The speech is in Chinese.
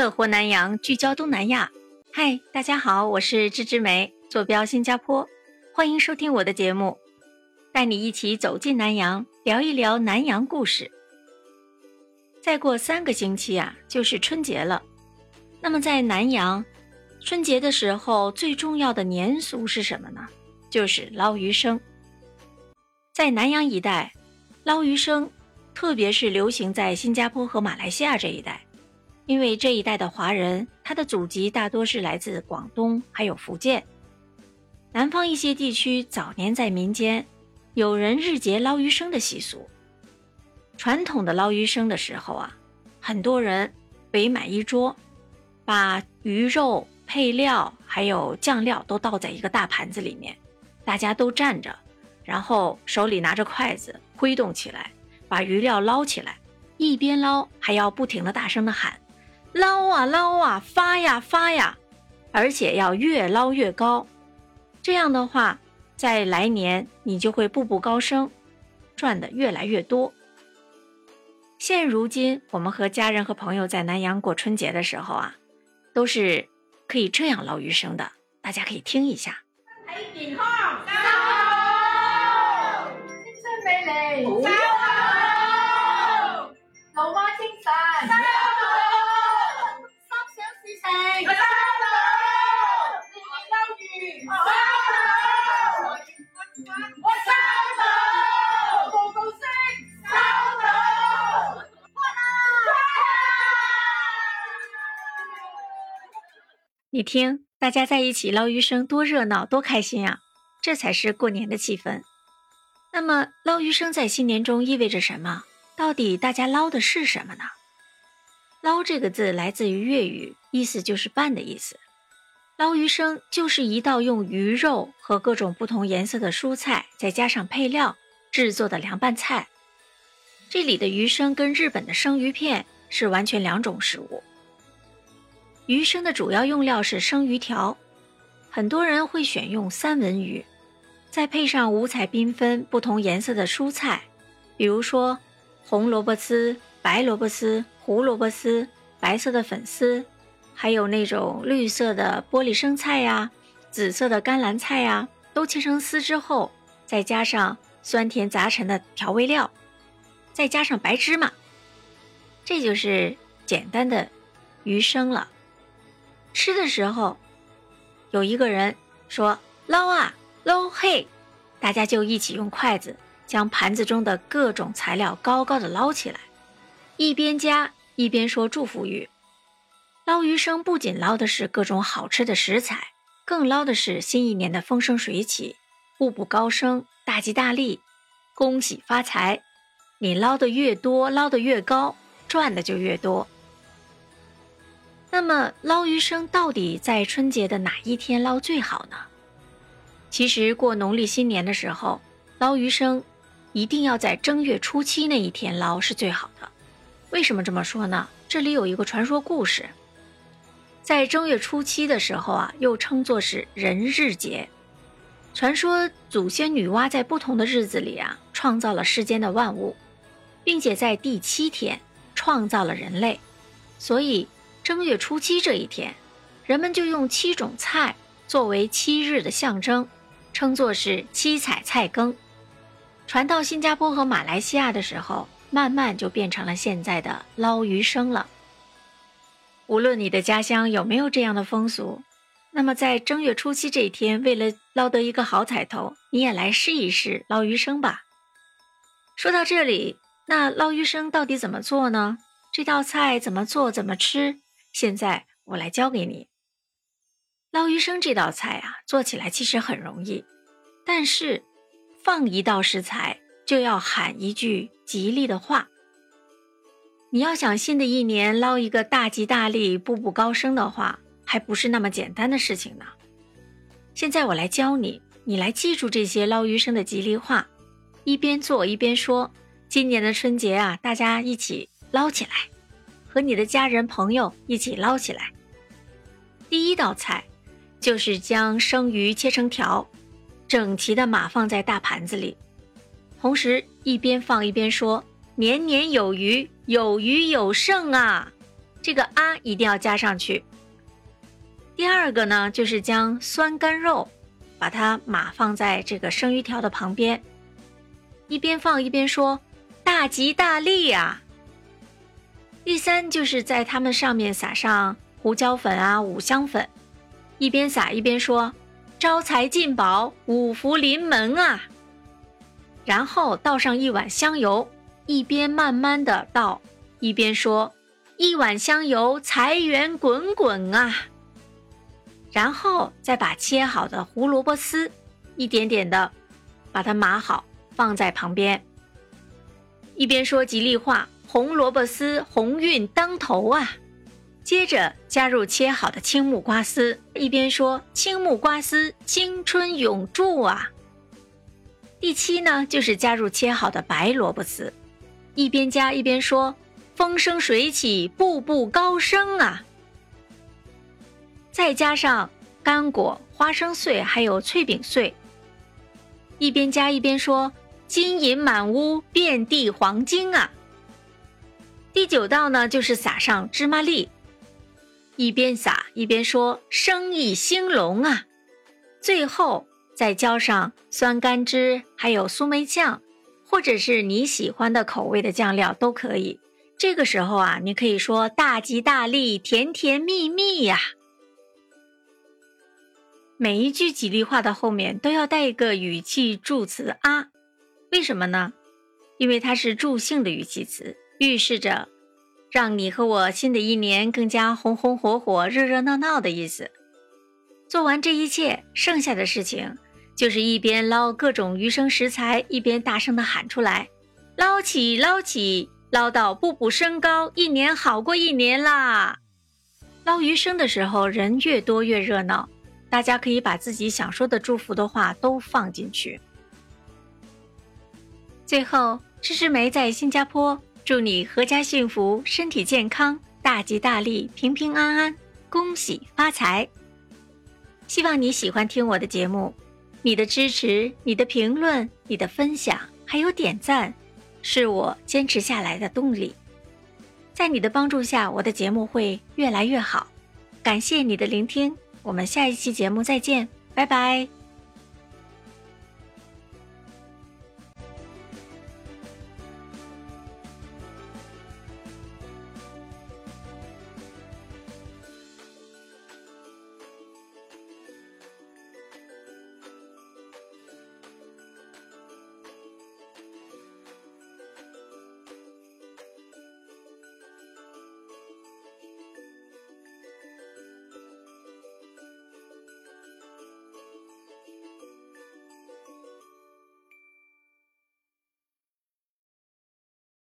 乐活南洋，聚焦东南亚。嗨，大家好，我是芝芝梅，坐标新加坡，欢迎收听我的节目，带你一起走进南洋，聊一聊南洋故事。再过三个星期啊，就是春节了。那么在南洋，春节的时候最重要的年俗是什么呢？就是捞鱼生。在南洋一带，捞鱼生特别是流行在新加坡和马来西亚这一带。因为这一代的华人，他的祖籍大多是来自广东，还有福建。南方一些地区早年在民间有人日结捞鱼生的习俗。传统的捞鱼生的时候啊，很多人围满一桌，把鱼肉、配料还有酱料都倒在一个大盘子里面，大家都站着，然后手里拿着筷子挥动起来，把鱼料捞起来，一边捞还要不停的大声的喊。捞啊捞啊，发呀发呀，而且要越捞越高。这样的话，在来年你就会步步高升，赚的越来越多。现如今，我们和家人和朋友在南阳过春节的时候啊，都是可以这样捞鱼生的。大家可以听一下。身体健康，好，青春美丽，你听，大家在一起捞鱼生，多热闹，多开心啊！这才是过年的气氛。那么，捞鱼生在新年中意味着什么？到底大家捞的是什么呢？捞这个字来自于粤语，意思就是拌的意思。捞鱼生就是一道用鱼肉和各种不同颜色的蔬菜，再加上配料制作的凉拌菜。这里的鱼生跟日本的生鱼片是完全两种食物。鱼生的主要用料是生鱼条，很多人会选用三文鱼，再配上五彩缤纷、不同颜色的蔬菜，比如说红萝卜丝、白萝卜丝、胡萝卜丝、白色的粉丝，还有那种绿色的玻璃生菜呀、紫色的甘蓝菜呀，都切成丝之后，再加上酸甜杂陈的调味料，再加上白芝麻，这就是简单的鱼生了。吃的时候，有一个人说捞啊捞嘿，大家就一起用筷子将盘子中的各种材料高高的捞起来，一边夹一边说祝福语。捞鱼生不仅捞的是各种好吃的食材，更捞的是新一年的风生水起、步步高升、大吉大利、恭喜发财。你捞的越多，捞的越高，赚的就越多。那么捞鱼生到底在春节的哪一天捞最好呢？其实过农历新年的时候，捞鱼生一定要在正月初七那一天捞是最好的。为什么这么说呢？这里有一个传说故事，在正月初七的时候啊，又称作是人日节。传说祖先女娲在不同的日子里啊，创造了世间的万物，并且在第七天创造了人类，所以。正月初七这一天，人们就用七种菜作为七日的象征，称作是七彩菜羹。传到新加坡和马来西亚的时候，慢慢就变成了现在的捞鱼生了。无论你的家乡有没有这样的风俗，那么在正月初七这一天，为了捞得一个好彩头，你也来试一试捞鱼生吧。说到这里，那捞鱼生到底怎么做呢？这道菜怎么做？怎么吃？现在我来教给你捞鱼生这道菜啊，做起来其实很容易，但是放一道食材就要喊一句吉利的话。你要想新的一年捞一个大吉大利、步步高升的话，还不是那么简单的事情呢。现在我来教你，你来记住这些捞鱼生的吉利话，一边做一边说。今年的春节啊，大家一起捞起来。和你的家人朋友一起捞起来。第一道菜就是将生鱼切成条，整齐的码放在大盘子里，同时一边放一边说：“年年有余，有余有剩啊！”这个啊一定要加上去。第二个呢，就是将酸干肉，把它码放在这个生鱼条的旁边，一边放一边说“大吉大利呀”。第三就是在它们上面撒上胡椒粉啊、五香粉，一边撒一边说“招财进宝，五福临门啊”。然后倒上一碗香油，一边慢慢的倒，一边说：“一碗香油，财源滚滚啊！”然后再把切好的胡萝卜丝，一点点的把它码好，放在旁边，一边说吉利话：“红萝卜丝，鸿运当头啊！”接着加入切好的青木瓜丝，一边说：“青木瓜丝，青春永驻啊！”第七呢，就是加入切好的白萝卜丝，一边加一边说：“风生水起，步步高升啊！”再加上干果、花生碎还有脆饼碎，一边加一边说：“金银满屋，遍地黄金啊！”第九道呢，就是撒上芝麻粒，一边撒一边说：“生意兴隆啊！”最后。再浇上酸甘汁，还有苏梅酱，或者是你喜欢的口味的酱料都可以。这个时候啊，你可以说“大吉大利，甜甜蜜蜜”呀。每一句吉利话的后面都要带一个语气助词啊，为什么呢？因为它是助兴的语气词，预示着让你和我新的一年更加红红火火、热热闹闹的意思。做完这一切，剩下的事情。就是一边捞各种鱼生食材，一边大声的喊出来：“捞起，捞起，捞到步步升高，一年好过一年啦！”捞鱼生的时候，人越多越热闹，大家可以把自己想说的祝福的话都放进去。最后，芝芝梅在新加坡祝你阖家幸福，身体健康，大吉大利，平平安安，恭喜发财！希望你喜欢听我的节目。你的支持、你的评论、你的分享，还有点赞，是我坚持下来的动力。在你的帮助下，我的节目会越来越好。感谢你的聆听，我们下一期节目再见，拜拜。